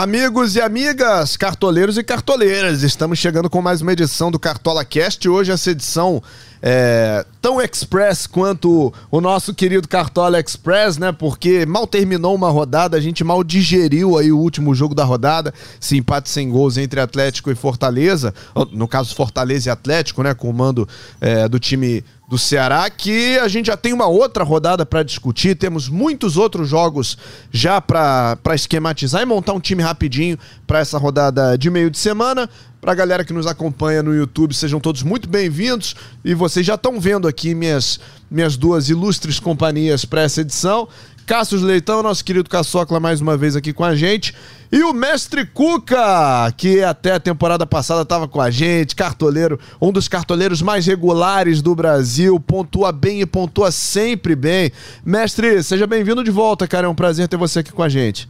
Amigos e amigas, cartoleiros e cartoleiras, estamos chegando com mais uma edição do Cartola Cast. Hoje essa edição é tão express quanto o nosso querido Cartola Express, né? Porque mal terminou uma rodada, a gente mal digeriu aí o último jogo da rodada, esse empate sem gols entre Atlético e Fortaleza, no caso Fortaleza e Atlético, né? Com o mando é, do time do Ceará, que a gente já tem uma outra rodada para discutir, temos muitos outros jogos já para esquematizar e montar um time rapidinho para essa rodada de meio de semana. Para a galera que nos acompanha no YouTube, sejam todos muito bem-vindos e vocês já estão vendo aqui minhas, minhas duas ilustres companhias para essa edição. Cássio Leitão, nosso querido Caçocla, mais uma vez aqui com a gente. E o Mestre Cuca, que até a temporada passada estava com a gente, cartoleiro, um dos cartoleiros mais regulares do Brasil, pontua bem e pontua sempre bem. Mestre, seja bem-vindo de volta, cara. É um prazer ter você aqui com a gente.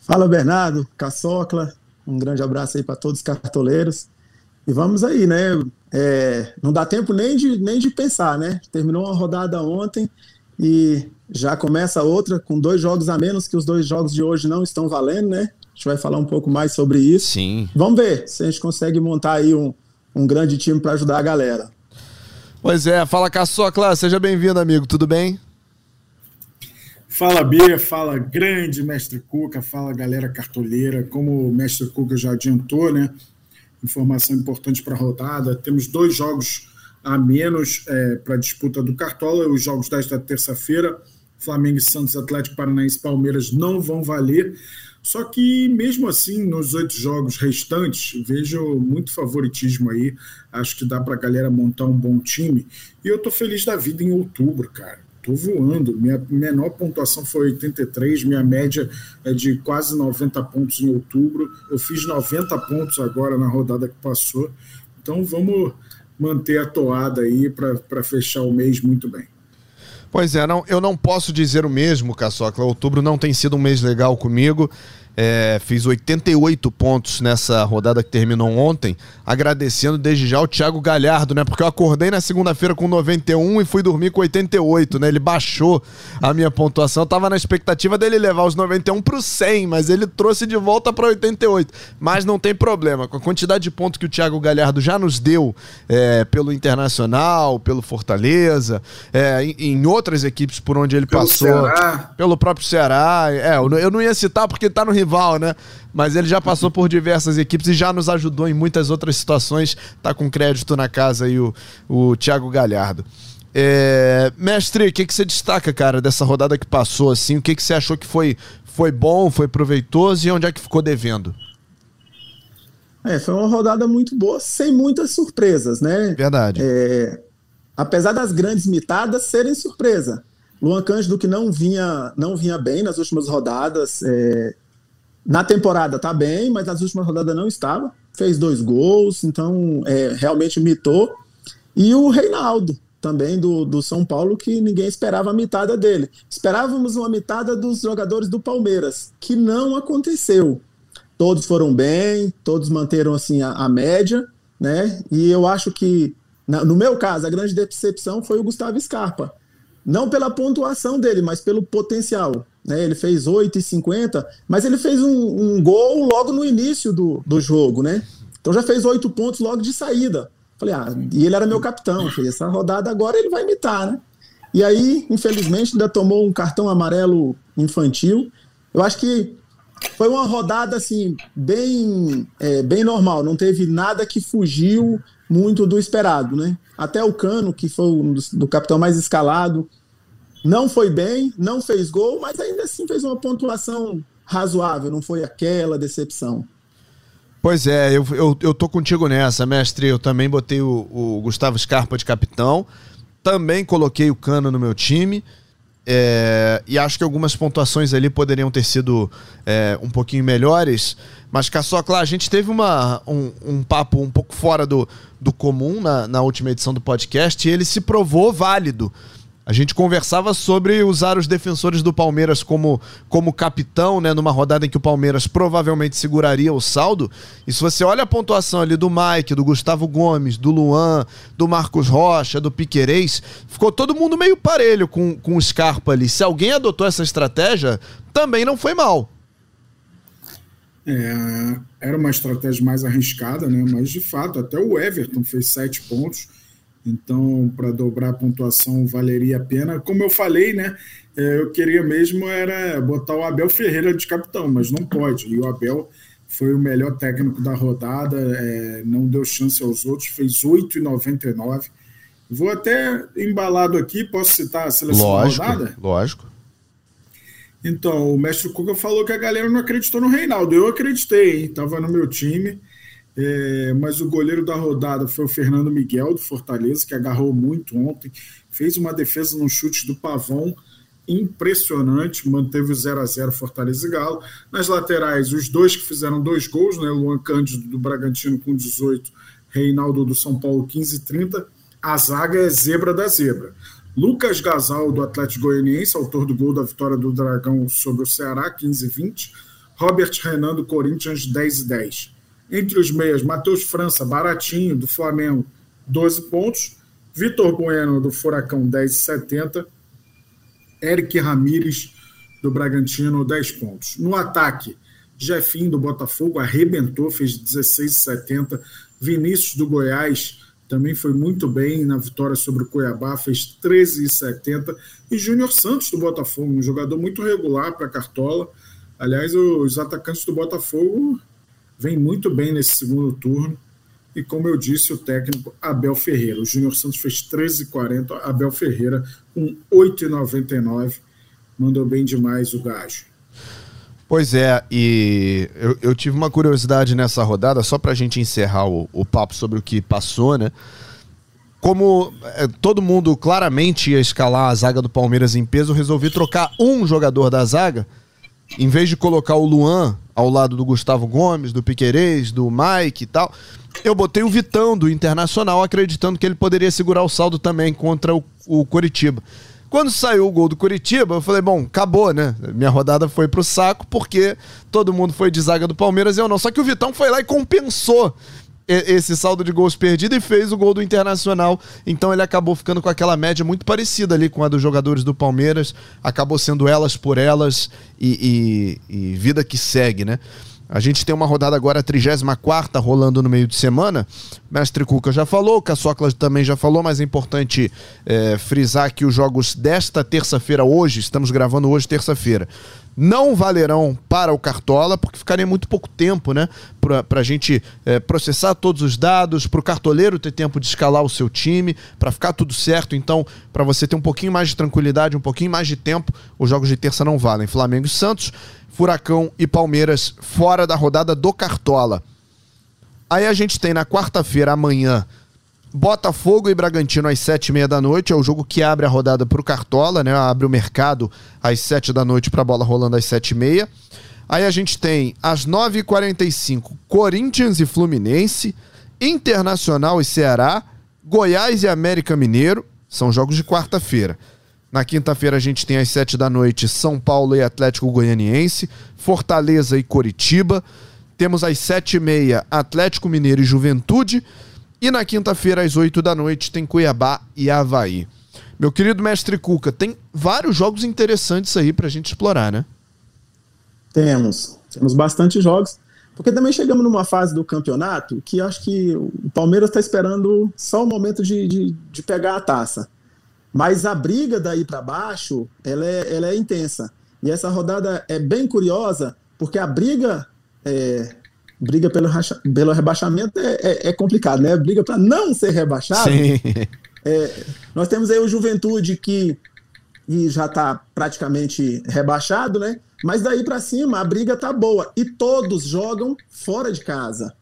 Fala, Bernardo, Caçocla. Um grande abraço aí para todos os cartoleiros. E vamos aí, né? É, não dá tempo nem de, nem de pensar, né? Terminou uma rodada ontem e já começa outra com dois jogos a menos, que os dois jogos de hoje não estão valendo, né? A gente vai falar um pouco mais sobre isso. Sim. Vamos ver se a gente consegue montar aí um, um grande time para ajudar a galera. Pois é, fala Caçocla, seja bem-vindo, amigo, tudo bem? Fala Bia, fala grande mestre Cuca, fala galera cartoleira. Como o mestre Cuca já adiantou, né? Informação importante para a rodada. Temos dois jogos a menos é, para a disputa do Cartola. Os jogos desta terça-feira, Flamengo e Santos, Atlético Paranaense Palmeiras, não vão valer. Só que, mesmo assim, nos oito jogos restantes, vejo muito favoritismo aí. Acho que dá para a galera montar um bom time. E eu tô feliz da vida em outubro, cara. Tô voando. Minha menor pontuação foi 83, minha média é de quase 90 pontos em outubro. Eu fiz 90 pontos agora na rodada que passou. Então vamos manter a toada aí para fechar o mês muito bem. Pois é, não, eu não posso dizer o mesmo, Caçocla. Outubro não tem sido um mês legal comigo. É, fiz 88 pontos nessa rodada que terminou ontem, agradecendo desde já o Thiago Galhardo, né? Porque eu acordei na segunda-feira com 91 e fui dormir com 88, né? Ele baixou a minha pontuação. Eu tava na expectativa dele levar os 91 pro 100, mas ele trouxe de volta para 88. Mas não tem problema, com a quantidade de pontos que o Thiago Galhardo já nos deu é, pelo Internacional, pelo Fortaleza, é, em, em, outras equipes por onde ele pelo passou, Ceará. pelo próprio Ceará. É, eu não ia citar porque tá no rival, né? Mas ele já passou por diversas equipes e já nos ajudou em muitas outras situações. Tá com crédito na casa aí o, o Thiago Galhardo. É, mestre, o que, que você destaca, cara, dessa rodada que passou assim? O que, que você achou que foi, foi bom, foi proveitoso e onde é que ficou devendo? É, foi uma rodada muito boa, sem muitas surpresas, né? Verdade. É, apesar das grandes mitadas serem surpresa. Luan Cândido, que não vinha, não vinha bem nas últimas rodadas, é, na temporada tá bem, mas nas últimas rodadas não estava. Fez dois gols, então é, realmente mitou. E o Reinaldo, também do, do São Paulo, que ninguém esperava a mitada dele. Esperávamos uma mitada dos jogadores do Palmeiras, que não aconteceu. Todos foram bem, todos manteram assim a, a média, né? E eu acho que, na, no meu caso, a grande decepção foi o Gustavo Scarpa. Não pela pontuação dele, mas pelo potencial. Né? Ele fez 8,50, mas ele fez um, um, gol logo no início do, do jogo, né? Então já fez oito pontos logo de saída. Falei, ah, e ele era meu capitão. Falei, essa rodada agora ele vai imitar, né? E aí, infelizmente, ainda tomou um cartão amarelo infantil. Eu acho que foi uma rodada assim bem é, bem normal. Não teve nada que fugiu muito do esperado, né? Até o Cano, que foi do, do capitão mais escalado, não foi bem, não fez gol, mas ainda assim fez uma pontuação razoável, não foi aquela decepção. Pois é, eu, eu, eu tô contigo nessa, mestre. Eu também botei o, o Gustavo Scarpa de capitão, também coloquei o Cano no meu time. É, e acho que algumas pontuações ali poderiam ter sido é, um pouquinho melhores. Mas, Caçocla, a gente teve uma, um, um, papo um pouco fora do, do comum na, na última edição do podcast e ele se provou válido. A gente conversava sobre usar os defensores do Palmeiras como, como capitão, né? Numa rodada em que o Palmeiras provavelmente seguraria o saldo. E se você olha a pontuação ali do Mike, do Gustavo Gomes, do Luan, do Marcos Rocha, do Piquerez, ficou todo mundo meio parelho com, com o Scarpa ali. Se alguém adotou essa estratégia, também não foi mal. É, era uma estratégia mais arriscada, né? mas de fato, até o Everton fez sete pontos, então para dobrar a pontuação valeria a pena. Como eu falei, né? É, eu queria mesmo era botar o Abel Ferreira de capitão, mas não pode. E o Abel foi o melhor técnico da rodada, é, não deu chance aos outros, fez 8,99. Vou até embalado aqui, posso citar a seleção lógico, da rodada? Lógico. Então, o mestre Cuca falou que a galera não acreditou no Reinaldo. Eu acreditei, estava no meu time. É, mas o goleiro da rodada foi o Fernando Miguel, do Fortaleza, que agarrou muito ontem. Fez uma defesa no chute do Pavão impressionante, manteve o 0 a 0 Fortaleza e Galo. Nas laterais, os dois que fizeram dois gols, né? Luan Cândido do Bragantino com 18, Reinaldo do São Paulo 15 e 30. A zaga é zebra da zebra. Lucas Gasal, do Atlético Goianiense, autor do gol da vitória do Dragão sobre o Ceará, 15 e 20. Robert Renan, do Corinthians, 10 e 10. Entre os meias, Matheus França, baratinho, do Flamengo, 12 pontos. Vitor Bueno, do Furacão, 10 e 70. Eric Ramires, do Bragantino, 10 pontos. No ataque, Jefinho, do Botafogo, arrebentou, fez 16 e 70. Vinícius, do Goiás, também foi muito bem na vitória sobre o Cuiabá, fez 13,70. E Júnior Santos do Botafogo, um jogador muito regular para Cartola. Aliás, os atacantes do Botafogo vêm muito bem nesse segundo turno. E como eu disse, o técnico Abel Ferreira. O Júnior Santos fez 13,40, Abel Ferreira com 8,99. Mandou bem demais o gajo. Pois é, e eu, eu, tive uma curiosidade nessa rodada, só para a gente encerrar o, o, papo sobre o que passou, né? Como é, todo mundo claramente ia escalar a zaga do Palmeiras em peso, eu resolvi trocar um jogador da zaga, em vez de colocar o Luan ao lado do Gustavo Gomes, do Piquerez, do Mike e tal, eu botei o Vitão do Internacional, acreditando que ele poderia segurar o saldo também contra o, o Coritiba. Quando saiu o gol do Curitiba, eu falei, bom, acabou, né? Minha rodada foi pro saco porque todo mundo foi de zaga do Palmeiras e eu não. Só que o Vitão foi lá e compensou esse saldo de gols perdido e fez o gol do Internacional. Então ele acabou ficando com aquela média muito parecida ali com a dos jogadores do Palmeiras. Acabou sendo elas por elas e, e, e vida que segue, né? A gente tem uma rodada agora, 34 rolando no meio de semana. Mestre Cuca já falou, Caçocla também já falou, mas é importante é, frisar que os jogos desta terça-feira, hoje, estamos gravando hoje, terça-feira, não valerão para o Cartola, porque ficaria muito pouco tempo, né? Para a gente é, processar todos os dados, para o cartoleiro ter tempo de escalar o seu time, para ficar tudo certo. Então, para você ter um pouquinho mais de tranquilidade, um pouquinho mais de tempo, os jogos de terça não valem. Flamengo e Santos. Furacão e Palmeiras fora da rodada do Cartola. Aí a gente tem na quarta-feira, amanhã, Botafogo e Bragantino às sete e meia da noite. É o jogo que abre a rodada para o Cartola, né? Abre o mercado às sete da noite para a bola rolando às sete e meia. Aí a gente tem às nove e quarenta e cinco, Corinthians e Fluminense, Internacional e Ceará, Goiás e América Mineiro. São jogos de quarta-feira. Na quinta-feira a gente tem às sete da noite São Paulo e Atlético Goianiense, Fortaleza e Coritiba. Temos às sete e meia Atlético Mineiro e Juventude. E na quinta-feira às oito da noite tem Cuiabá e Havaí. Meu querido mestre Cuca, tem vários jogos interessantes aí pra gente explorar, né? Temos. Temos bastante jogos. Porque também chegamos numa fase do campeonato que acho que o Palmeiras está esperando só o momento de, de, de pegar a taça. Mas a briga daí para baixo, ela é, ela é intensa. E essa rodada é bem curiosa, porque a briga é, briga pelo, pelo rebaixamento é, é, é complicado, né? Briga para não ser rebaixado. É, nós temos aí o Juventude que já está praticamente rebaixado, né? Mas daí para cima a briga tá boa e todos jogam fora de casa.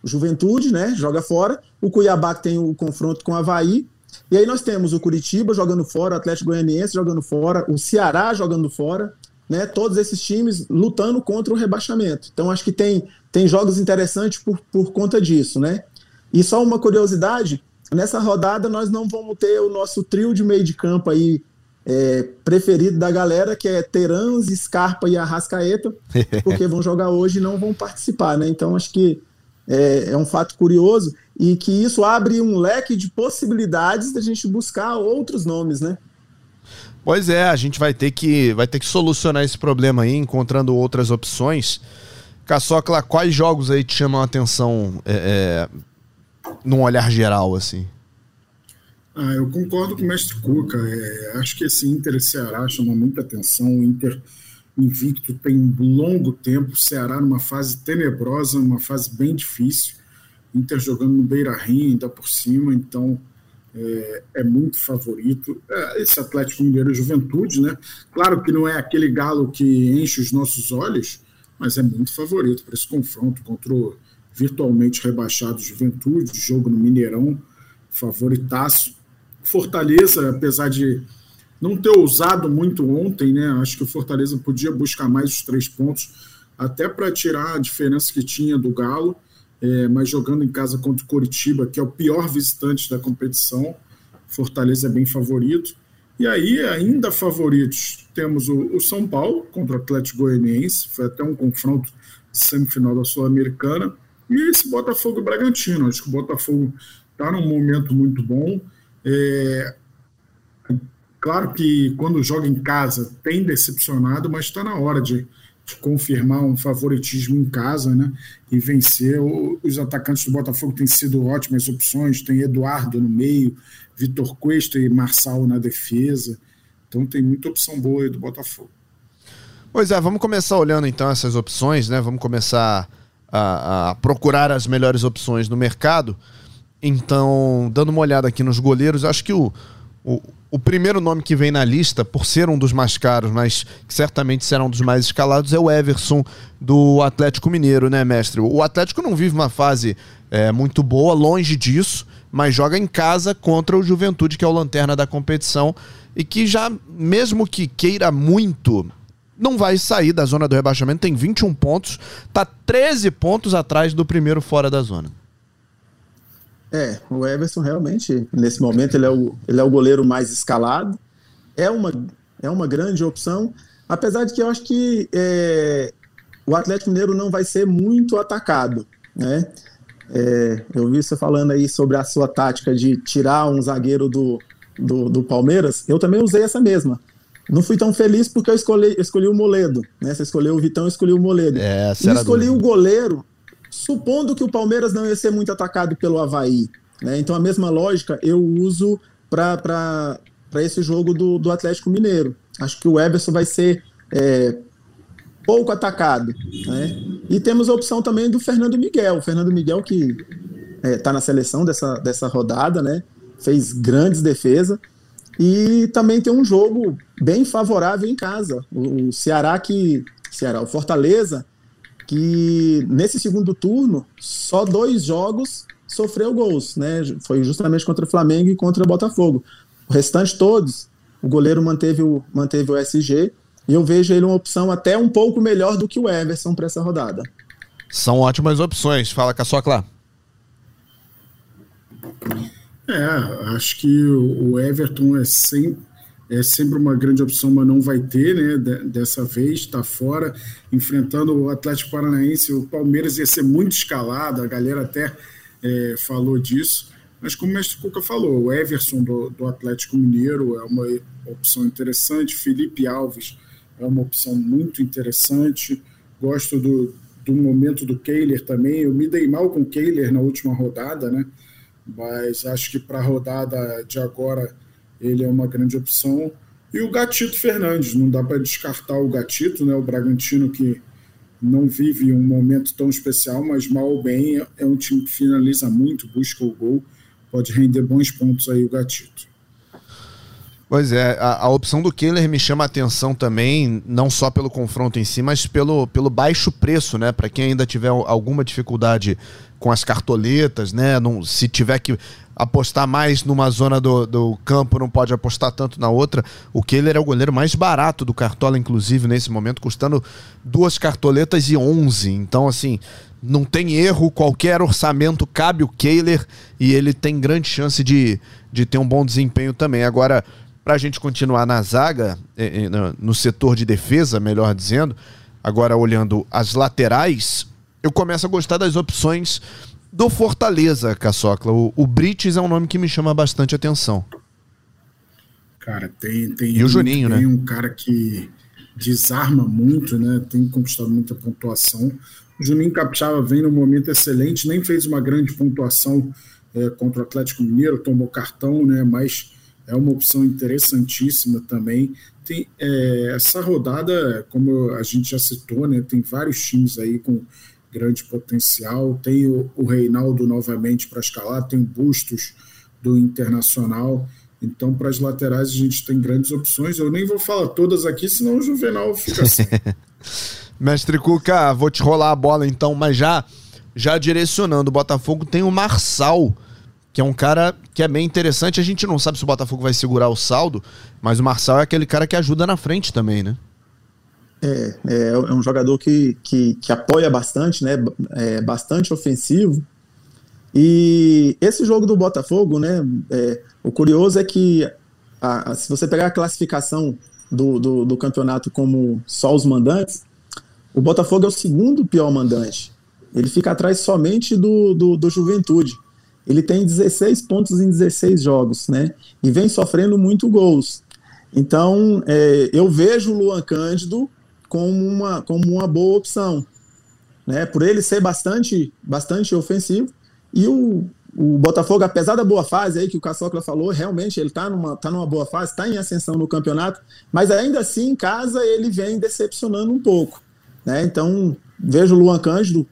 O Juventude, né, joga fora. O Cuiabá que tem o confronto com o Havaí e aí nós temos o Curitiba jogando fora, o Atlético Goianiense jogando fora, o Ceará jogando fora, né? Todos esses times lutando contra o rebaixamento. Então acho que tem, tem jogos interessantes por, por conta disso, né? E só uma curiosidade, nessa rodada nós não vamos ter o nosso trio de meio de campo aí é, preferido da galera, que é Terans, Scarpa e Arrascaeta, porque vão jogar hoje e não vão participar, né? Então acho que é, é um fato curioso e que isso abre um leque de possibilidades da gente buscar outros nomes, né? Pois é, a gente vai ter que vai ter que solucionar esse problema aí, encontrando outras opções. Caçocla, quais jogos aí te chamam a atenção é, é, num olhar geral, assim? Ah, eu concordo com o mestre Cuca. É, acho que esse Inter e Ceará chama muita atenção. O Inter invicto tem um longo tempo, o Ceará numa fase tenebrosa, uma fase bem difícil. Inter jogando no Beira Rio, ainda por cima, então é, é muito favorito. É, esse Atlético Mineiro Juventude, né? Claro que não é aquele galo que enche os nossos olhos, mas é muito favorito para esse confronto contra o virtualmente rebaixado Juventude, jogo no Mineirão, favoritaço. Fortaleza, apesar de não ter ousado muito ontem, né? Acho que o Fortaleza podia buscar mais os três pontos, até para tirar a diferença que tinha do Galo é, mas jogando em casa contra o Coritiba, que é o pior visitante da competição, Fortaleza é bem favorito. E aí, ainda favoritos, temos o, o São Paulo contra o Atlético Goianiense, foi até um confronto semifinal da Sul-Americana, e esse Botafogo Bragantino. Acho que o Botafogo está num momento muito bom. É, claro que quando joga em casa tem decepcionado, mas está na hora de confirmar um favoritismo em casa, né? E vencer. Os atacantes do Botafogo têm sido ótimas opções. Tem Eduardo no meio, Vitor Cuesta e Marçal na defesa. Então tem muita opção boa aí do Botafogo. Pois é, vamos começar olhando então essas opções, né? Vamos começar a, a procurar as melhores opções no mercado. Então, dando uma olhada aqui nos goleiros, acho que o, o, o primeiro nome que vem na lista, por ser um dos mais caros, mas que certamente será um dos mais escalados, é o Everson do Atlético Mineiro, né, mestre? O Atlético não vive uma fase é, muito boa, longe disso, mas joga em casa contra o Juventude, que é o lanterna da competição, e que já, mesmo que queira muito, não vai sair da zona do rebaixamento, tem 21 pontos, tá 13 pontos atrás do primeiro fora da zona. É, o Everson realmente, nesse momento, ele é o, ele é o goleiro mais escalado. É uma, é uma grande opção, apesar de que eu acho que é, o Atlético Mineiro não vai ser muito atacado, né? É, eu vi você falando aí sobre a sua tática de tirar um zagueiro do, do, do, Palmeiras. Eu também usei essa mesma. Não fui tão feliz porque eu escolhi, escolhi o Moledo. Né? Você escolheu o Vitão, eu escolhi o Moledo. É, e escolhi o goleiro supondo que o Palmeiras não ia ser muito atacado pelo Havaí. Né? Então a mesma lógica eu uso para esse jogo do, do Atlético Mineiro. Acho que o Everson vai ser é, pouco atacado. Né? E temos a opção também do Fernando Miguel. O Fernando Miguel que está é, tá na seleção dessa, dessa rodada, né? fez grandes defesas. E também tem um jogo bem favorável em casa. O, o Ceará que. Ceará, o Fortaleza que nesse segundo turno, só dois jogos sofreu gols, né? Foi justamente contra o Flamengo e contra o Botafogo. O restante todos, o goleiro manteve o, manteve o SG e eu vejo ele uma opção até um pouco melhor do que o Everson para essa rodada. São ótimas opções. Fala, Caçocla. É, acho que o Everton é sempre é sempre uma grande opção, mas não vai ter, né? Dessa vez, está fora, enfrentando o Atlético Paranaense. O Palmeiras ia ser muito escalado, a galera até é, falou disso. Mas como o mestre Cuca falou, o Everson do, do Atlético Mineiro é uma opção interessante, Felipe Alves é uma opção muito interessante. Gosto do, do momento do Kehler também. Eu me dei mal com o Kehler na última rodada, né? Mas acho que para a rodada de agora ele é uma grande opção. E o Gatito Fernandes, não dá para descartar o Gatito, né? O Bragantino que não vive um momento tão especial, mas mal ou bem é um time que finaliza muito, busca o gol, pode render bons pontos aí o Gatito. Pois é, a, a, opção do Kehler me chama a atenção também, não só pelo confronto em si, mas pelo, pelo baixo preço, né? Para quem ainda tiver alguma dificuldade com as cartoletas, né? Não, se tiver que apostar mais numa zona do, do campo, não pode apostar tanto na outra. O Kehler é o goleiro mais barato do Cartola, inclusive, nesse momento, custando duas cartoletas e 11. Então, assim, não tem erro, qualquer orçamento cabe o Kehler e ele tem grande chance de, de ter um bom desempenho também. Agora, para a gente continuar na zaga, eh, eh, no setor de defesa, melhor dizendo, agora olhando as laterais, eu começo a gostar das opções do Fortaleza, Caçocla. O, o Brites é um nome que me chama bastante atenção. Cara, tem. tem e o Juninho, tem né? um cara que desarma muito, né? Tem conquistado muita pontuação. O Juninho Capixaba vem num momento excelente, nem fez uma grande pontuação é, contra o Atlético Mineiro, tomou cartão, né? Mas é uma opção interessantíssima também. Tem é, essa rodada, como a gente já citou, né? Tem vários times aí com grande potencial. Tem o, o Reinaldo novamente para escalar, tem Bustos do Internacional. Então, para as laterais, a gente tem grandes opções. Eu nem vou falar todas aqui, senão o Juvenal fica assim. Mestre Cuca, vou te rolar a bola então, mas já, já direcionando. O Botafogo tem o Marçal, que é um cara que é bem interessante. A gente não sabe se o Botafogo vai segurar o saldo, mas o Marçal é aquele cara que ajuda na frente também, né? É, é, é um jogador que, que, que apoia bastante, né? É bastante ofensivo. E esse jogo do Botafogo, né? É, o curioso é que a, a, se você pegar a classificação do, do, do, campeonato como só os mandantes, o Botafogo é o segundo pior mandante. Ele fica atrás somente do, do, do Juventude. Ele tem 16 pontos em 16 jogos, né? E vem sofrendo muito gols. Então, é, eu vejo o Luan Cândido como uma, como uma boa opção. Né? Por ele ser bastante, bastante ofensivo. E o, o Botafogo, apesar da boa fase aí que o Caçocla falou, realmente ele está numa, tá numa boa fase, está em ascensão no campeonato, mas ainda assim em casa ele vem decepcionando um pouco. Né? Então vejo o Luan Cândido,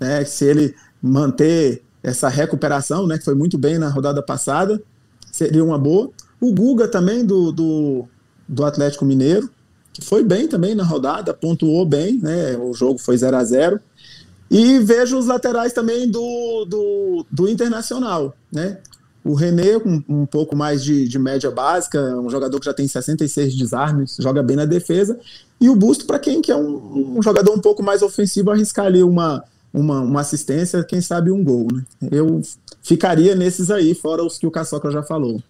né, se ele manter essa recuperação, né, que foi muito bem na rodada passada, seria uma boa. O Guga também do, do, do Atlético Mineiro, que foi bem também na rodada, pontuou bem, né? O jogo foi 0 a 0 E vejo os laterais também do, do, do Internacional, né? O René, com um pouco mais de, de média básica, um jogador que já tem 66 desarmes, joga bem na defesa. E o Busto, para quem quer um, um, jogador um pouco mais ofensivo, arriscar ali uma, uma, uma assistência, quem sabe um gol. Né? Eu ficaria nesses aí, fora os que o Caçoca já falou.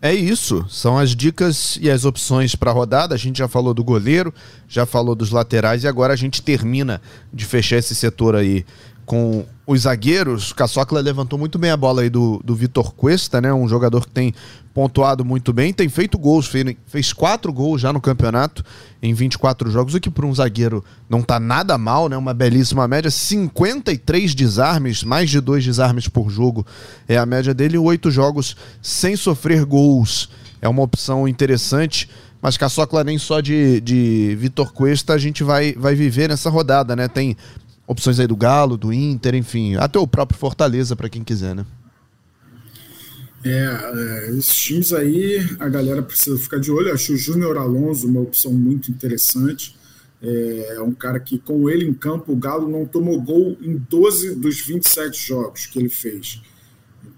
É isso, são as dicas e as opções para a rodada. A gente já falou do goleiro, já falou dos laterais e agora a gente termina de fechar esse setor aí com os zagueiros. Caçocla levantou muito bem a bola aí do, do Vitor Cuesta, né? Um jogador que tem pontuado muito bem, tem feito gols, fez, fez quatro gols já no campeonato em 24 jogos, o que para um zagueiro não tá nada mal, né? Uma belíssima média, 53 desarmes, mais de dois desarmes por jogo é a média dele, oito jogos sem sofrer gols. É uma opção interessante mas Caçocla nem só de, de Vitor Cuesta a gente vai, vai viver nessa rodada, né? Tem opções aí do Galo, do Inter, enfim, até o próprio Fortaleza para quem quiser, né? É, é, esses times aí a galera precisa ficar de olho. Eu acho o Júnior Alonso uma opção muito interessante. É, é um cara que, com ele em campo, o Galo não tomou gol em 12 dos 27 jogos que ele fez.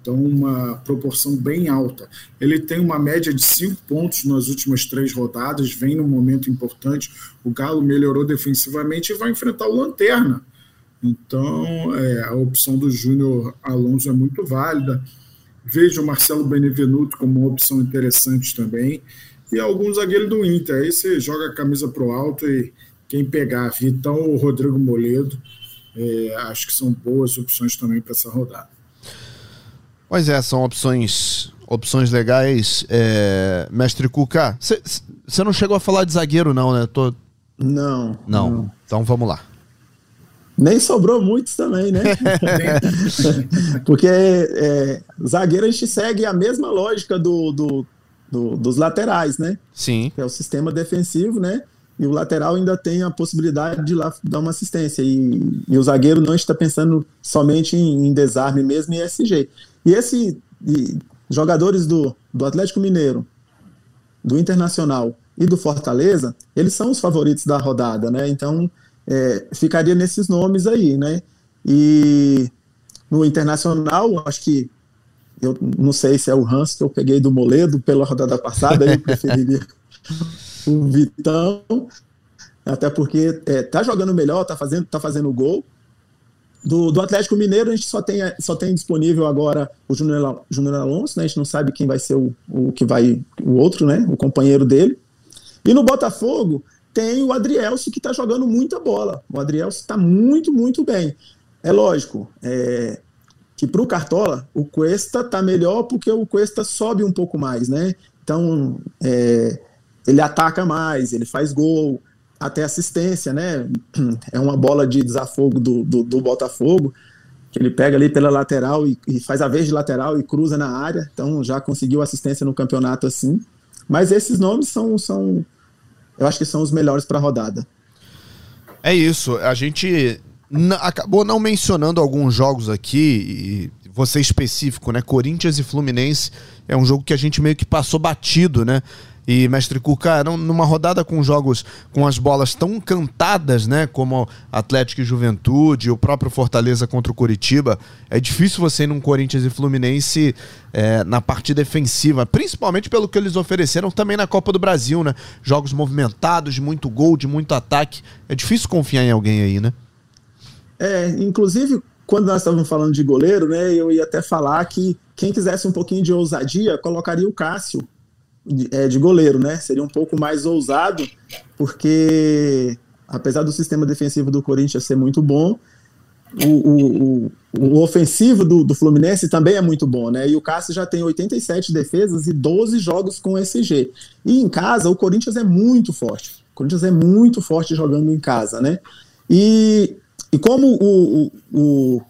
Então, uma proporção bem alta. Ele tem uma média de 5 pontos nas últimas três rodadas, vem num momento importante. O Galo melhorou defensivamente e vai enfrentar o Lanterna então, é, a opção do Júnior Alonso é muito válida. Vejo o Marcelo Benevenuto como uma opção interessante também. E alguns zagueiros do Inter. Aí você joga a camisa para o alto e quem pegar, Vitão ou Rodrigo Moledo, é, acho que são boas opções também para essa rodada. Pois é, são opções opções legais. É, Mestre Cuca, você não chegou a falar de zagueiro, não, né? Tô... Não, não. Não. Então vamos lá. Nem sobrou muitos também, né? Porque é, zagueiro a gente segue a mesma lógica do, do, do, dos laterais, né? Sim. Que é o sistema defensivo, né? E o lateral ainda tem a possibilidade de lá dar uma assistência. E, e o zagueiro não está pensando somente em, em desarme mesmo e SG. E esses jogadores do, do Atlético Mineiro, do Internacional e do Fortaleza, eles são os favoritos da rodada, né? Então é, ficaria nesses nomes aí, né? E no internacional, acho que eu não sei se é o Hans que eu peguei do Moledo pela rodada passada, eu preferiria o Vitão, até porque é, tá jogando melhor, tá fazendo, tá fazendo gol. Do, do Atlético Mineiro, a gente só tem, só tem disponível agora o Júnior, Alonso, né? A gente não sabe quem vai ser o, o que vai, o outro, né? O companheiro dele. E no Botafogo, tem o Adrielso que está jogando muita bola. O Adrielso está muito, muito bem. É lógico é, que para o Cartola, o Cuesta está melhor porque o Cuesta sobe um pouco mais, né? Então, é, ele ataca mais, ele faz gol, até assistência, né? É uma bola de desafogo do, do, do Botafogo, que ele pega ali pela lateral e, e, faz a vez de lateral e cruza na área, então já conseguiu assistência no campeonato assim. Mas esses nomes são, são eu acho que são os melhores para a rodada. É isso, a gente acabou não mencionando alguns jogos aqui, e você específico, né? Corinthians e Fluminense é um jogo que a gente meio que passou batido, né? E, mestre Cuca, numa rodada com jogos com as bolas tão cantadas, né? Como Atlético e Juventude, o próprio Fortaleza contra o Curitiba, é difícil você ir num Corinthians e Fluminense é, na parte defensiva, principalmente pelo que eles ofereceram também na Copa do Brasil, né? Jogos movimentados, de muito gol, de muito ataque. É difícil confiar em alguém aí, né? É, inclusive, quando nós estávamos falando de goleiro, né? Eu ia até falar que quem quisesse um pouquinho de ousadia, colocaria o Cássio de, é, de goleiro, né? Seria um pouco mais ousado, porque apesar do sistema defensivo do Corinthians ser muito bom, o, o, o, o ofensivo do, do, Fluminense também é muito bom, né? E o Cássio já tem 87 defesas e 12 jogos com SG. E em casa, o Corinthians é muito forte. O Corinthians é muito forte jogando em casa, né? E, e como o, o, o,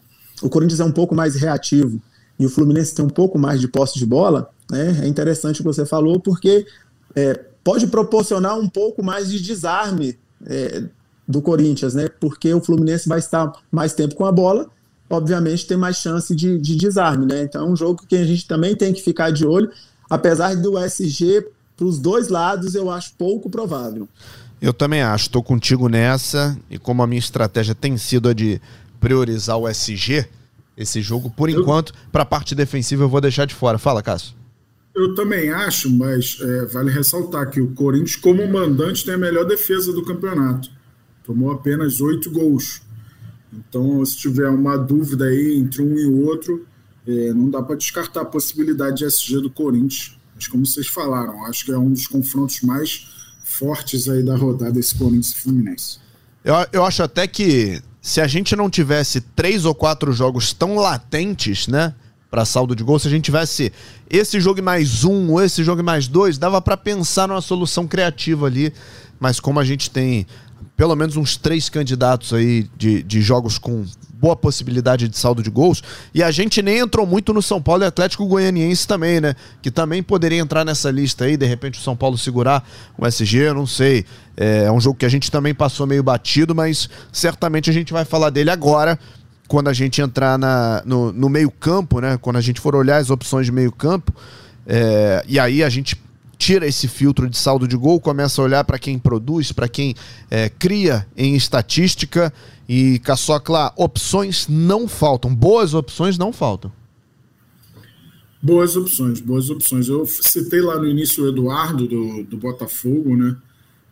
o Corinthians é um pouco mais reativo e o Fluminense tem um pouco mais de posse de bola, né? É interessante o que você falou, porque é, pode proporcionar um pouco mais de desarme é, do Corinthians, né? Porque o Fluminense vai estar mais tempo com a bola, obviamente tem mais chance de, de desarme, né? Então é um jogo que a gente também tem que ficar de olho, apesar do SG para os dois lados eu acho pouco provável. Eu também acho, estou contigo nessa, e como a minha estratégia tem sido a de priorizar o SG, esse jogo, por eu... enquanto, para a parte defensiva eu vou deixar de fora. Fala, Cássio. Eu também acho, mas é, vale ressaltar que o Corinthians, como mandante, tem a melhor defesa do campeonato. Tomou apenas oito gols. Então, se tiver uma dúvida aí entre um e outro, é, não dá para descartar a possibilidade de SG do Corinthians. Mas, como vocês falaram, acho que é um dos confrontos mais fortes aí da rodada, esse Corinthians e Fluminense. Eu, eu acho até que se a gente não tivesse três ou quatro jogos tão latentes, né? Para saldo de gol. Se a gente tivesse esse jogo mais um, ou esse jogo mais dois, dava para pensar numa solução criativa ali. Mas como a gente tem pelo menos uns três candidatos aí de, de jogos com boa possibilidade de saldo de gols. E a gente nem entrou muito no São Paulo e Atlético Goianiense também, né? Que também poderia entrar nessa lista aí, de repente o São Paulo segurar o SG, eu não sei. É, é um jogo que a gente também passou meio batido, mas certamente a gente vai falar dele agora, quando a gente entrar na, no, no meio-campo, né? Quando a gente for olhar as opções de meio-campo, é, e aí a gente tira esse filtro de saldo de gol, começa a olhar para quem produz, para quem é, cria em estatística e Caçocla, opções não faltam, boas opções não faltam. Boas opções, boas opções. Eu citei lá no início o Eduardo do, do Botafogo, né?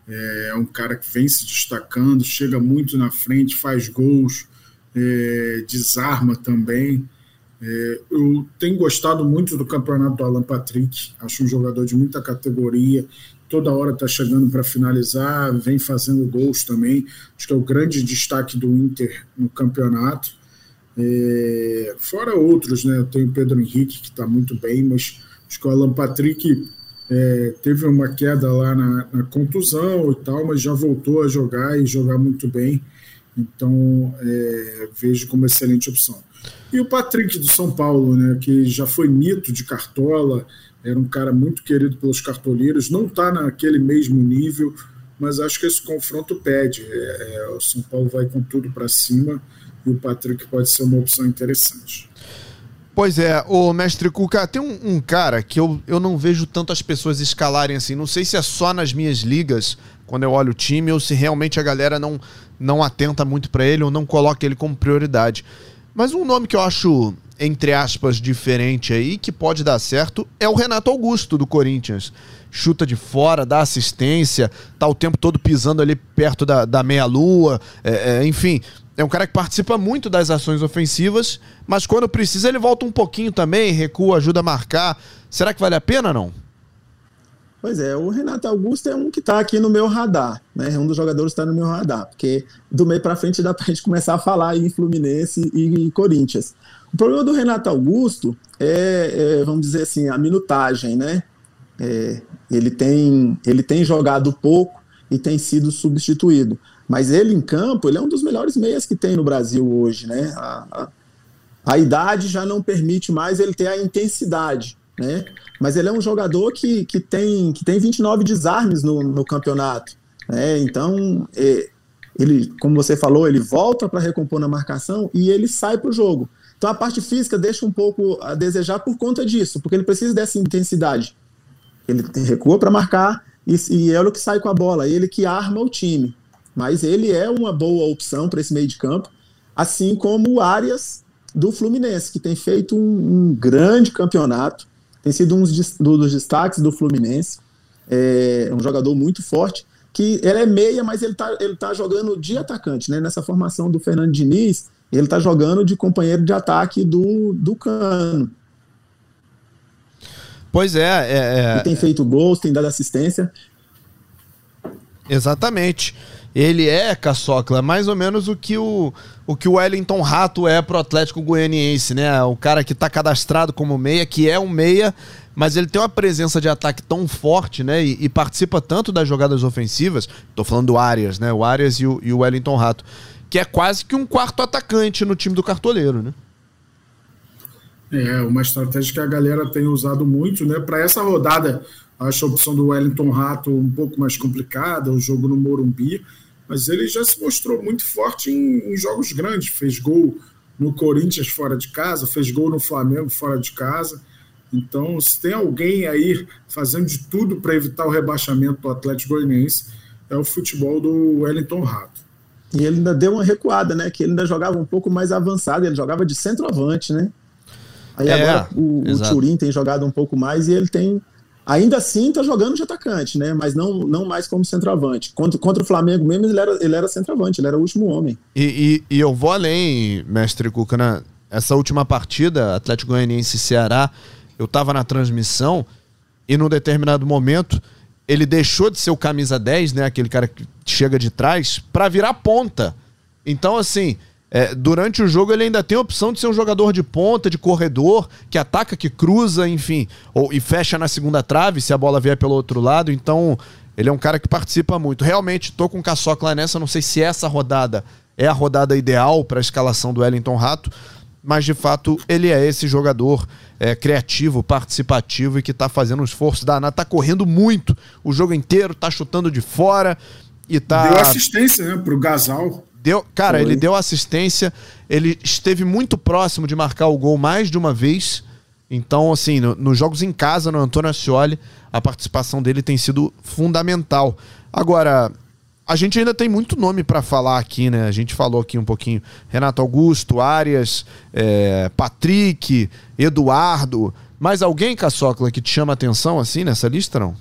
É um cara que vem se destacando, chega muito na frente, faz gols, é, desarma também. É, eu tenho gostado muito do campeonato do Alan Patrick, acho um jogador de muita categoria, toda hora está chegando para finalizar, vem fazendo gols também. Acho que é o grande destaque do Inter no campeonato. É, fora outros, né? Tenho o Pedro Henrique, que está muito bem, mas acho que o Alan Patrick é, teve uma queda lá na, na, contusão e tal, mas já voltou a jogar e jogar muito bem. Então, é, vejo como excelente opção. E o Patrick do São Paulo, né, que já foi mito de cartola, era um cara muito querido pelos cartoleiros, não está naquele mesmo nível, mas acho que esse confronto pede. É, é, o São Paulo vai com tudo para cima e o Patrick pode ser uma opção interessante. Pois é, o mestre Cuca, tem um, um, cara que eu, eu não vejo tantas pessoas escalarem assim. Não sei se é só nas minhas ligas, quando eu olho o time, ou se realmente a galera não, não atenta muito para ele ou não coloca ele como prioridade. Mas um nome que eu acho, entre aspas, diferente aí, que pode dar certo, é o Renato Augusto do Corinthians. Chuta de fora, dá assistência, tá o tempo todo pisando ali perto da, da meia-lua, é, é, enfim. É um cara que participa muito das ações ofensivas, mas quando precisa ele volta um pouquinho também, recua, ajuda a marcar. Será que vale a pena não? Pois é, o Renato Augusto é um que está aqui no meu radar, né? É um dos jogadores que está no meu radar, porque do meio para frente dá para a gente começar a falar em Fluminense e, Corinthians. O problema do Renato Augusto é, é, vamos dizer assim, a minutagem, né? É, ele, tem, ele tem jogado pouco e tem sido substituído. Mas ele em campo, ele é um dos melhores meias que tem no Brasil hoje, né? A, a, a idade já não permite mais ele ter a intensidade, né? Mas ele é um jogador que, que, tem, que tem 29 desarmes no, no campeonato. Né? Então, é, ele, como você falou, ele volta para recompor na marcação e ele sai para o jogo. Então a parte física deixa um pouco a desejar por conta disso, porque ele precisa dessa intensidade. Ele recua para marcar e, e é o que sai com a bola, ele que arma o time. Mas ele é uma boa opção para esse meio de campo, assim como o Arias do Fluminense, que tem feito um, um grande campeonato, tem sido um dos destaques do Fluminense, é um jogador muito forte, que ele é meia, mas ele está ele tá jogando de atacante, né? Nessa formação do Fernando Diniz, ele está jogando de companheiro de ataque do, do Cano. Pois é, é, é tem feito gols, tem dado assistência. Exatamente. Ele é, Caçocla, mais ou menos o que o, o que o Wellington Rato é pro Atlético Goianiense, né? O cara que tá cadastrado como meia, que é um meia, mas ele tem uma presença de ataque tão forte, né? E, e participa tanto das jogadas ofensivas. Tô falando do Arias, né? O Arias e o, e o Wellington Rato. Que é quase que um quarto atacante no time do cartoleiro, né? É, uma estratégia que a galera tem usado muito, né? Para essa rodada, acho a opção do Wellington Rato um pouco mais complicada, o jogo no Morumbi mas ele já se mostrou muito forte em, em, jogos grandes. Fez gol no Corinthians fora de casa, fez gol no Flamengo fora de casa. Então, se tem alguém aí fazendo de tudo para evitar o rebaixamento do Atlético Goianiense, é o futebol do Wellington Rato. E ele ainda deu uma recuada, né? Que ele ainda jogava um pouco mais avançado, ele jogava de centroavante, né? Aí é, agora o, o Turim tem jogado um pouco mais e ele tem Ainda assim, está jogando de atacante, né? Mas não, não mais como centroavante. Contra, contra o Flamengo mesmo, ele era, ele era centroavante, ele era o último homem. E, e, e eu vou além, mestre Cuca, né? Essa última partida, Atlético Goianiense e Ceará, eu estava na transmissão e num determinado momento ele deixou de ser o camisa 10, né? Aquele cara que chega de trás, para virar ponta. Então, assim, é, durante o jogo ele ainda tem a opção de ser um jogador de ponta, de corredor, que ataca, que cruza, enfim, ou, e fecha na segunda trave se a bola vier pelo outro lado. Então, ele é um cara que participa muito. Realmente, tô com o Caçoca lá nessa, não sei se essa rodada é a rodada ideal para a escalação do Wellington Rato, mas de fato ele é esse jogador é, criativo, participativo e que está fazendo um esforço danado, tá correndo muito o jogo inteiro, tá chutando de fora e tá. Deu assistência, né, pro Gasal. Deu, cara, Foi. ele deu assistência, ele esteve muito próximo de marcar o gol mais de uma vez. Então, assim, no, nos jogos em casa, no Antônio Ascioli, a participação dele tem sido fundamental. Agora, a gente ainda tem muito nome para falar aqui, né? A gente falou aqui um pouquinho. Renato Augusto, Arias, é, Patrick, Eduardo. Mais alguém, Caçocla, que te chama atenção assim nessa lista, não?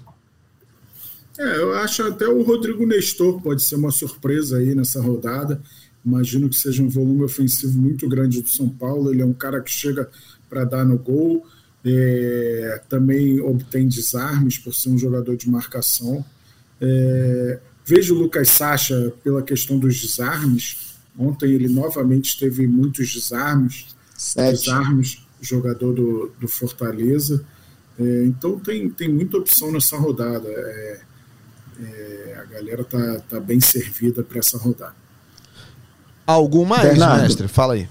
É, eu acho até o Rodrigo Nestor pode ser uma surpresa aí nessa rodada. Imagino que seja um volume ofensivo muito grande do São Paulo. Ele é um cara que chega para dar no gol, é, também obtém desarmes por ser um jogador de marcação. É, vejo o Lucas Sacha pela questão dos desarmes. Ontem ele novamente teve muitos desarmes. Sete. Desarmes, jogador do, do Fortaleza. É, então tem, tem muita opção nessa rodada. É, é, a galera tá, tá bem servida para essa rodada. Algum mais, Bernardo, mestre? Fala aí.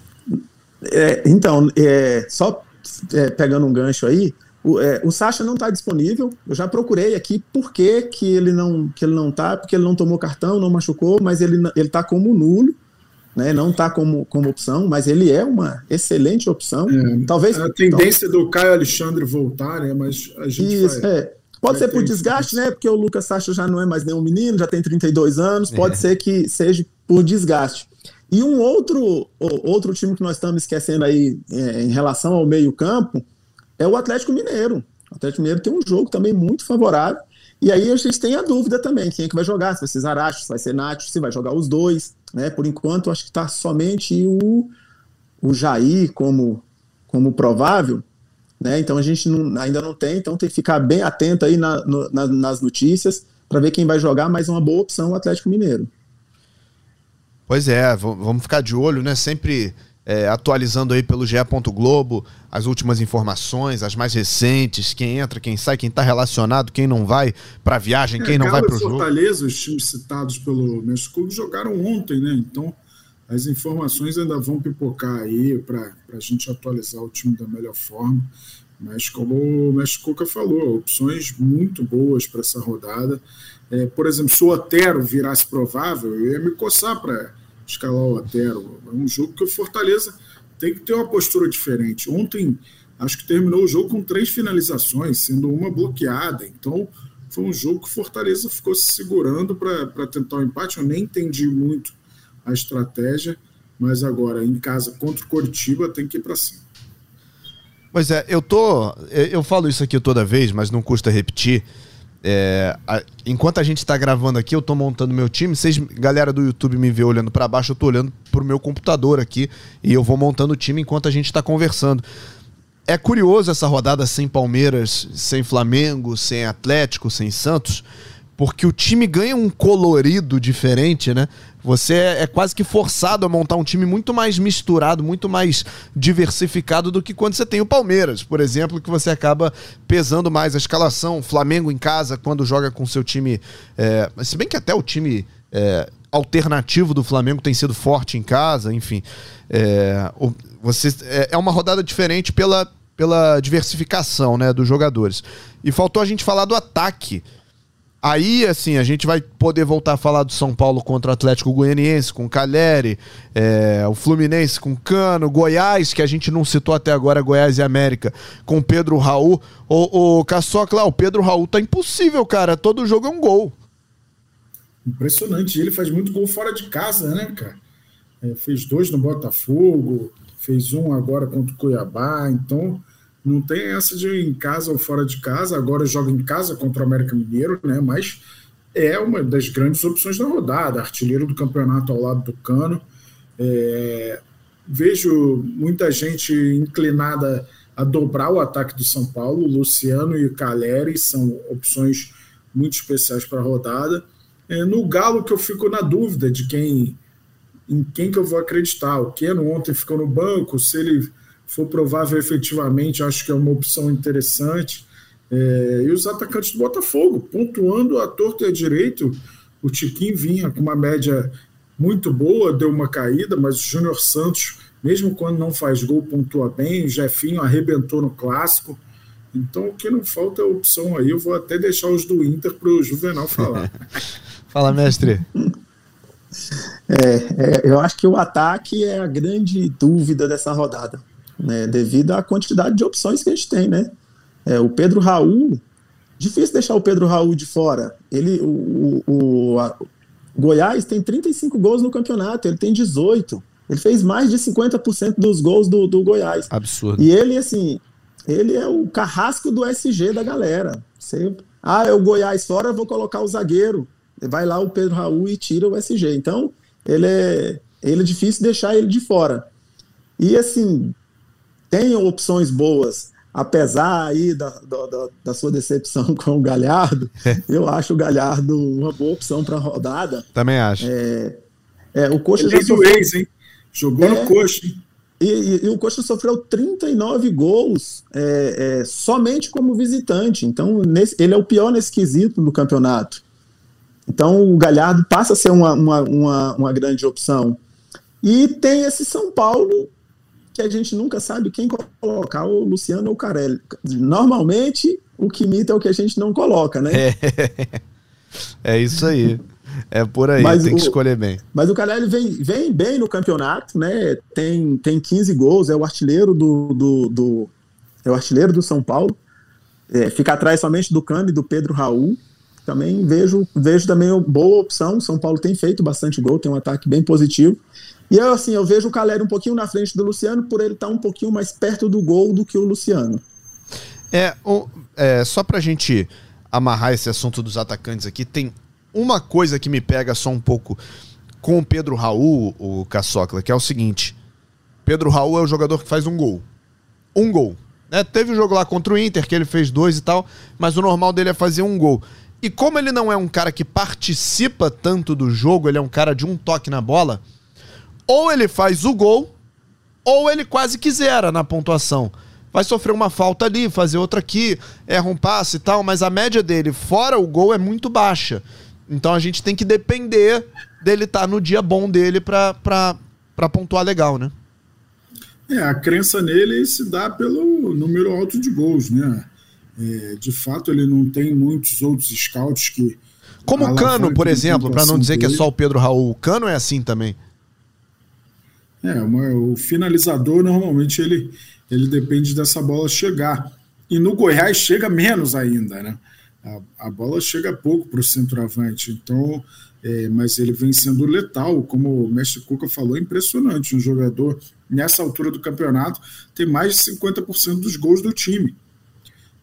É, então, é, só é, pegando um gancho aí, o, é, o Sacha não está disponível. Eu já procurei aqui por que, que ele não que ele não está, porque ele não tomou cartão, não machucou, mas ele ele está como nulo, né? Não está como, como opção, mas ele é uma excelente opção. É, Talvez a tendência do Caio Alexandre voltar, né? Mas a gente Isso, vai... é. Pode ser por desgaste, né? Porque o Lucas Sacha já não é mais nenhum menino, já tem 32 anos. Pode é. ser que seja por desgaste. E um outro, outro time que nós estamos esquecendo aí é, em relação ao meio-campo é o Atlético Mineiro. O Atlético Mineiro tem um jogo também muito favorável. E aí a gente tem a dúvida também: quem é que vai jogar? Se vai ser Zaracho, se vai ser Nacho, se vai jogar os dois. Né? Por enquanto, acho que está somente o, o Jair como, como provável. Né? Então a gente não, ainda não tem, então tem que ficar bem atento aí na, no, na, nas notícias para ver quem vai jogar, mas uma boa opção o Atlético Mineiro. Pois é, vamos ficar de olho, né? Sempre é, atualizando aí pelo GE. Globo as últimas informações, as mais recentes, quem entra, quem sai, quem está relacionado, quem não vai para a viagem, quem é, não vai para o jogo. Fortaleza, os times citados pelo Mestre jogaram ontem, né? Então as informações ainda vão pipocar aí para a gente atualizar o time da melhor forma. Mas como o Mestre Cuca falou, opções muito boas para essa rodada. É, por exemplo, se o Otero virasse provável, eu ia me coçar para escalar o Otero. É um jogo que o Fortaleza tem que ter uma postura diferente. Ontem, acho que terminou o jogo com três finalizações, sendo uma bloqueada. Então, foi um jogo que o Fortaleza ficou se segurando para tentar o um empate. Eu nem entendi muito a estratégia, mas agora em casa contra o Coritiba tem que ir para cima. Pois é, eu tô. Eu falo isso aqui toda vez, mas não custa repetir. É, a, enquanto a gente está gravando aqui, eu estou montando meu time. Vocês, galera do YouTube, me vê olhando para baixo, eu estou olhando para o meu computador aqui e eu vou montando o time enquanto a gente está conversando. É curioso essa rodada sem Palmeiras, sem Flamengo, sem Atlético, sem Santos, porque o time ganha um colorido diferente, né? Você é, é quase que forçado a montar um time muito mais misturado, muito mais diversificado do que quando você tem o Palmeiras, por exemplo, que você acaba pesando mais a escalação. Flamengo em casa, quando joga com seu time. É, se bem que até o time. É, alternativo do Flamengo tem sido forte em casa, enfim. É, você, é, é uma rodada diferente pela, pela diversificação né, dos jogadores. E faltou a gente falar do ataque Aí, assim, a gente vai poder voltar a falar do São Paulo contra o Atlético Goianiense, com Caleri, é, o Fluminense com Cano, Goiás, que a gente não citou até agora, Goiás e América, com Pedro Raul. O, o Caçocla, o Pedro Raul tá impossível, cara. Todo jogo é um gol. Impressionante. Ele faz muito gol fora de casa, né, cara? É, fez dois no Botafogo, fez um agora contra o Cuiabá. Então, não tem essa de em casa ou fora de casa, agora joga em casa contra o América Mineiro, né? Mas é uma das grandes opções da rodada, artilheiro do campeonato ao lado do Cano. É, vejo muita gente inclinada a dobrar o ataque do São Paulo. Luciano e Caleri são opções muito especiais para a rodada. É, no Galo que eu fico na dúvida de quem em quem que eu vou acreditar. O Keno ontem ficou no banco, se ele for provável efetivamente, acho que é uma opção interessante. É, e os atacantes do Botafogo, pontuando a torta e a direito, o Tiquinho vinha com uma média muito boa, deu uma caída, mas o Júnior Santos, mesmo quando não faz gol, pontua bem, o Jefinho arrebentou no clássico. Então o que não falta é opção aí. Eu vou até deixar os do Inter para o Juvenal falar. Fala, mestre. É, é, eu acho que o ataque é a grande dúvida dessa rodada né, devido à quantidade de opções que a gente tem, né? É, o Pedro Raul, difícil deixar o Pedro Raul de fora. Ele, o, o, a, Goiás tem 35 gols no campeonato, ele tem 18. Ele fez mais de 50% dos gols do, do Goiás. Absurdo. E ele, assim, ele é o carrasco do SG da galera. Você, ah, é o Goiás fora, vou colocar o zagueiro. Vai lá o Pedro Raul e tira o SG. Então, ele é, ele é difícil deixar ele de fora. E assim, tem opções boas, apesar aí da, da, da, sua decepção com o Galhardo, eu acho o Galhardo uma boa opção para a rodada. Também acho. É, é, o Coxa já sofreu... ex, hein? Jogou é, no Coxa. E, e, e, o Coxa sofreu 39 gols é, é, somente como visitante. Então, nesse, ele é o pior nesse quesito do campeonato. Então, o Galhardo passa a ser uma, uma, uma, uma grande opção. E tem esse São Paulo que a gente nunca sabe quem colocar, o Luciano ou o Carelli. Normalmente, o que imita é o que a gente não coloca, né? É, é isso aí. É por aí, mas tem o, que escolher bem. Mas o Carelli vem, vem bem no campeonato, né? Tem, tem 15 gols, é o artilheiro do, do, do é o artilheiro do São Paulo. É, fica atrás somente do Cano e do Pedro Raul. Também vejo, vejo também uma boa opção. São Paulo tem feito bastante gol, tem um ataque bem positivo. E eu, assim, eu vejo o Caleri um pouquinho na frente do Luciano, por ele estar um pouquinho mais perto do gol do que o Luciano. É, o, é só pra gente amarrar esse assunto dos atacantes aqui, tem uma coisa que me pega só um pouco com o Pedro Raul, o Caçocla, que é o seguinte: Pedro Raul é o jogador que faz um gol. Um gol. Né? Teve o um jogo lá contra o Inter, que ele fez dois e tal, mas o normal dele é fazer um gol. E como ele não é um cara que participa tanto do jogo, ele é um cara de um toque na bola ou ele faz o gol, ou ele quase quisera na pontuação. Vai sofrer uma falta ali, fazer outra aqui, erra um passe e tal, mas a média dele fora o gol é muito baixa. Então a gente tem que depender dele estar tá no dia bom dele para pontuar legal, né? É, a crença nele se dá pelo número alto de gols, né? É, de fato, ele não tem muitos outros scouts que. Como o Cano, por exemplo, para não dizer que é só o Pedro Raul. O Cano é assim também. É, uma, o finalizador normalmente ele, ele depende dessa bola chegar. E no Goiás chega menos ainda, né? A, a bola chega pouco para o centroavante. Então, é, mas ele vem sendo letal, como o mestre Cuca falou, impressionante. Um jogador, nessa altura do campeonato, tem mais de 50% dos gols do time.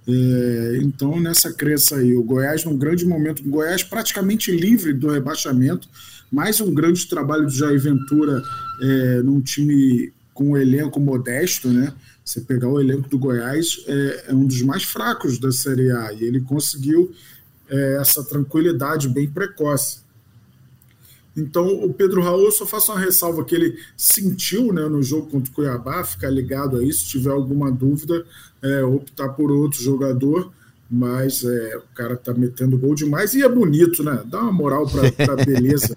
É, então, nessa crença aí, o Goiás num grande momento, o Goiás praticamente livre do rebaixamento, mais um grande trabalho do Jair Ventura é, num time com um elenco modesto, né? Você pegar o elenco do Goiás, é, é um dos mais fracos da Série A, e ele conseguiu é, essa tranquilidade bem precoce. Então, o Pedro Raul, só faço uma ressalva que ele sentiu né, no jogo contra o Cuiabá, ficar ligado aí, se tiver alguma dúvida, é, optar por outro jogador, mas é, o cara tá metendo gol demais e é bonito, né? Dá uma moral para a beleza,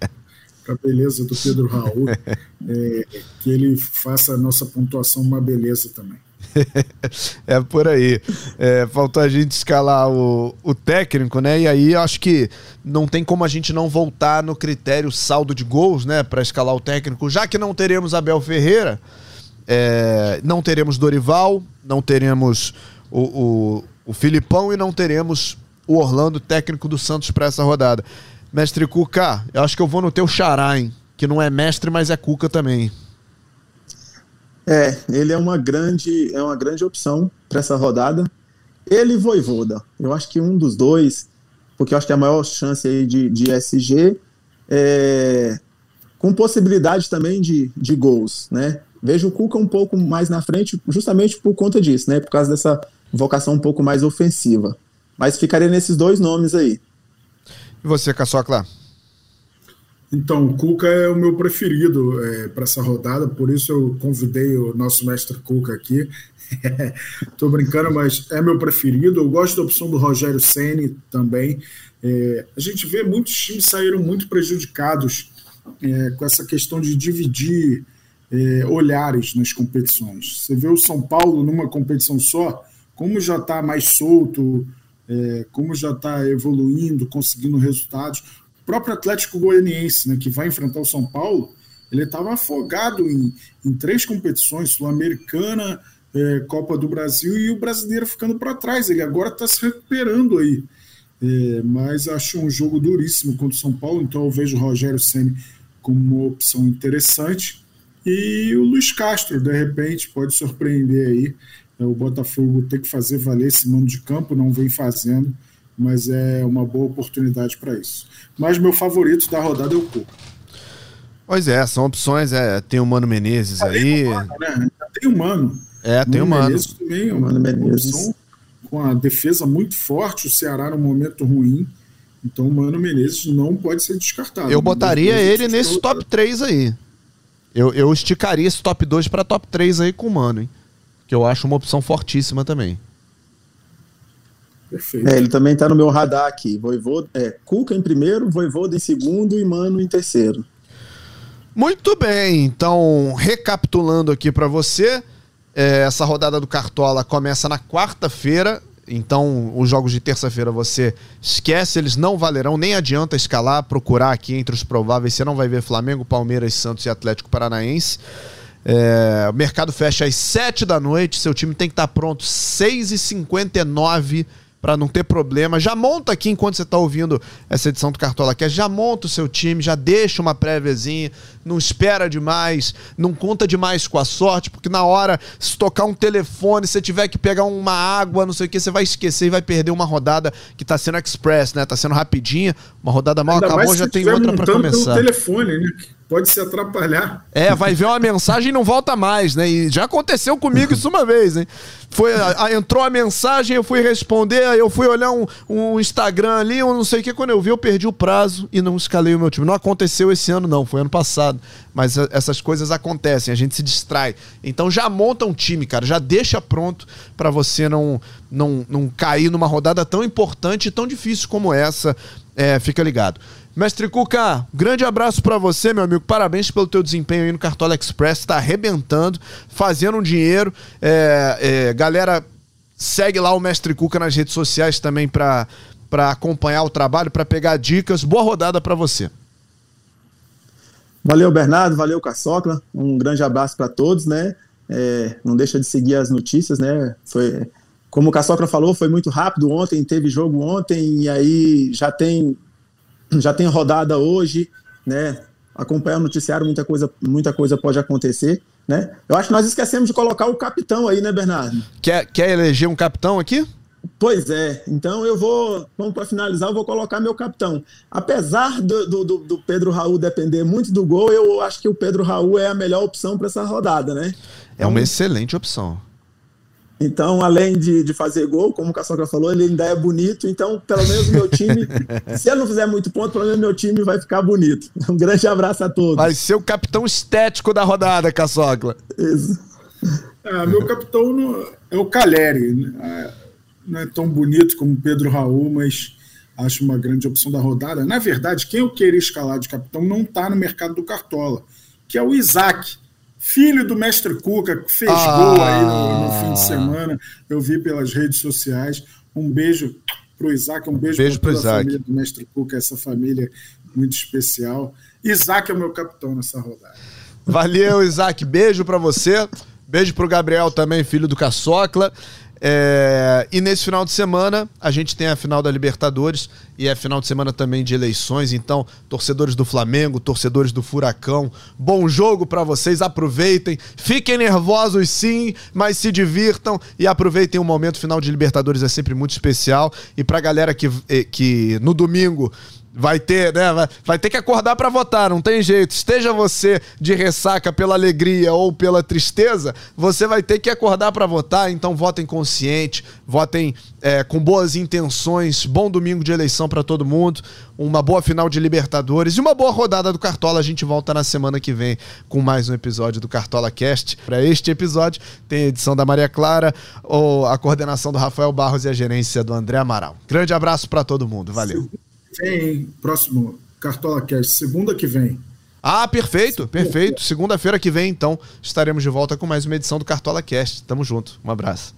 pra beleza do Pedro Raul, é, que ele faça a nossa pontuação uma beleza também. é por aí. É, faltou a gente escalar o, o técnico, né? E aí acho que não tem como a gente não voltar no critério saldo de gols, né? Para escalar o técnico, já que não teremos Abel Ferreira, é, não teremos Dorival, não teremos o, o, o Filipão e não teremos o Orlando, técnico do Santos, para essa rodada. Mestre Cuca, eu acho que eu vou no teu xará, hein? Que não é mestre, mas é Cuca também. É, ele é uma grande, é uma grande opção para essa rodada. Ele e Voivoda. Eu acho que um dos dois, porque eu acho que a maior chance aí de, de SG é, com possibilidade também de, de gols, né? Vejo o Cuca um pouco mais na frente, justamente por conta disso, né? Por causa dessa vocação um pouco mais ofensiva. Mas ficaria nesses dois nomes aí. E você, Caçocla? Então, o Cuca é o meu preferido é, para essa rodada, por isso eu convidei o nosso mestre Cuca aqui. Estou brincando, mas é meu preferido. Eu gosto da opção do Rogério Ceni também. É, a gente vê muitos times saíram muito prejudicados é, com essa questão de dividir é, olhares nas competições. Você vê o São Paulo numa competição só, como já está mais solto, é, como já está evoluindo, conseguindo resultados próprio Atlético Goianiense, né, que vai enfrentar o São Paulo, ele estava afogado em, em, três competições, Sul-Americana, é, Copa do Brasil e o brasileiro ficando para trás. Ele agora está se recuperando aí. É, mas acho um jogo duríssimo contra o São Paulo, então eu vejo o Rogério Senni como uma opção interessante. E o Luiz Castro, de repente, pode surpreender aí. É, o Botafogo tem que fazer valer esse mano de campo, não vem fazendo mas é uma boa oportunidade para isso. Mas meu favorito da rodada é o Cuca. Pois é, são opções. É, tem o Mano Menezes ah, aí. Tem o Mano, né? Tem o Mano. É, tem o Mano. Menezes também, o Mano Menezes. Com a defesa muito forte, o Ceará num momento ruim. Então o Mano Menezes não pode ser descartado. Eu botaria ele nesse top 3 aí. Eu, eu esticaria esse top 2 para top 3 aí com o Mano, hein? Que eu acho uma opção fortíssima também. Perfeito. É, ele também está no meu radar aqui. Voivoda, é, Cuca em primeiro, Voivoda em segundo e Mano em terceiro. Muito bem, então recapitulando aqui para você, é, essa rodada do Cartola começa na quarta-feira, então os jogos de terça-feira você esquece, eles não valerão, nem adianta escalar, procurar aqui entre os prováveis, você não vai ver Flamengo, Palmeiras, Santos e Atlético Paranaense. É, o mercado fecha às 7 da noite, seu time tem que estar tá pronto 6h59 para não ter problema. Já monta aqui enquanto você está ouvindo essa edição do Cartola Cast, já monta o seu time, já deixa uma préviazinha, não espera demais, não conta demais com a sorte, porque na hora, se tocar um telefone, se tiver que pegar uma água, não sei o que, você vai esquecer e vai perder uma rodada que está sendo express, né? Tá sendo rapidinha, uma rodada mal Ainda acabou, já tem outra para começar. Pelo telefone, né? Pode se atrapalhar. É, vai ver uma mensagem e não volta mais, né? E já aconteceu comigo isso uma vez, hein? Foi, a, a, entrou a mensagem, eu fui responder, eu fui olhar um, um Instagram ali, eu não sei o que, quando eu vi, eu perdi o prazo e não escalei o meu time. Não aconteceu esse ano, não, foi ano passado. Mas a, essas coisas acontecem, a gente se distrai. Então já monta um time, cara, já deixa pronto para você não, não, não cair numa rodada tão importante e tão difícil como essa. É, fica ligado. Mestre Cuca, grande abraço para você, meu amigo. Parabéns pelo teu desempenho aí no Cartola Express. Tá arrebentando, fazendo um dinheiro. É, é, galera, segue lá o Mestre Cuca nas redes sociais também para acompanhar o trabalho, para pegar dicas. Boa rodada para você. Valeu, Bernardo. Valeu, Caçocla. Um grande abraço para todos, né? É, não deixa de seguir as notícias, né? Foi, como o Caçocla falou, foi muito rápido ontem, teve jogo ontem, e aí já tem já tem rodada hoje, né? Acompanhar o noticiário, muita coisa, muita coisa pode acontecer, né? Eu acho que nós esquecemos de colocar o capitão aí, né, Bernardo? Quer, quer eleger um capitão aqui? Pois é, então eu vou, vamos para finalizar, eu vou colocar meu capitão. Apesar do, do, do, Pedro Raul depender muito do gol, eu acho que o Pedro Raul é a melhor opção para essa rodada, né? É uma excelente opção. Então, além de, de fazer gol, como o Caçoca falou, ele ainda é bonito. Então, pelo menos o meu time, se ele não fizer muito ponto, pelo menos meu time vai ficar bonito. Um grande abraço a todos. Vai ser o capitão estético da rodada, Caçocla. Isso. É, meu capitão no, é o Caleri. É, não é tão bonito como o Pedro Raul, mas acho uma grande opção da rodada. Na verdade, quem eu queria escalar de capitão não está no mercado do Cartola, que é o Isaac filho do mestre Cuca, que fez ah. gol aí no, no, fim de semana. Eu vi pelas redes sociais. Um beijo para o Isaac, um beijo, beijo para toda a família do mestre Cuca, essa família muito especial. Isaac é o meu capitão nessa rodada. Valeu, Isaac. Beijo para você. Beijo para o Gabriel também, filho do Caçocla. É, e nesse final de semana a gente tem a final da Libertadores e é final de semana também de eleições. Então, torcedores do Flamengo, torcedores do Furacão, bom jogo para vocês. Aproveitem, fiquem nervosos sim, mas se divirtam e aproveitem o momento final de Libertadores é sempre muito especial. E pra galera que, eh, que no domingo Vai ter, né? Vai, ter que acordar para votar, não tem jeito. Esteja você de ressaca pela alegria ou pela tristeza, você vai ter que acordar para votar. Então votem consciente, votem é, com boas intenções. Bom domingo de eleição para todo mundo, uma boa final de Libertadores e uma boa rodada do Cartola. A gente volta na semana que vem com mais um episódio do Cartola Cast. Para este episódio tem a edição da Maria Clara, a coordenação do Rafael Barros e a gerência do André Amaral. Grande abraço para todo mundo, valeu vem, próximo Cartola Cast, segunda que vem. Ah, perfeito, perfeito. Segunda-feira que vem, então, estaremos de volta com mais uma edição do Cartola Cast. Tamo junto. Um abraço.